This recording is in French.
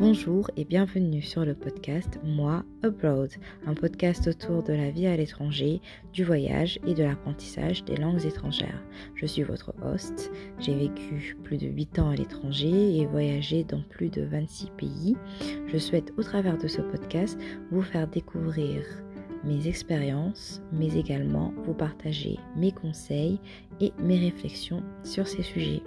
Bonjour et bienvenue sur le podcast Moi Abroad, un podcast autour de la vie à l'étranger, du voyage et de l'apprentissage des langues étrangères. Je suis votre host, j'ai vécu plus de 8 ans à l'étranger et voyagé dans plus de 26 pays. Je souhaite au travers de ce podcast vous faire découvrir mes expériences, mais également vous partager mes conseils et mes réflexions sur ces sujets.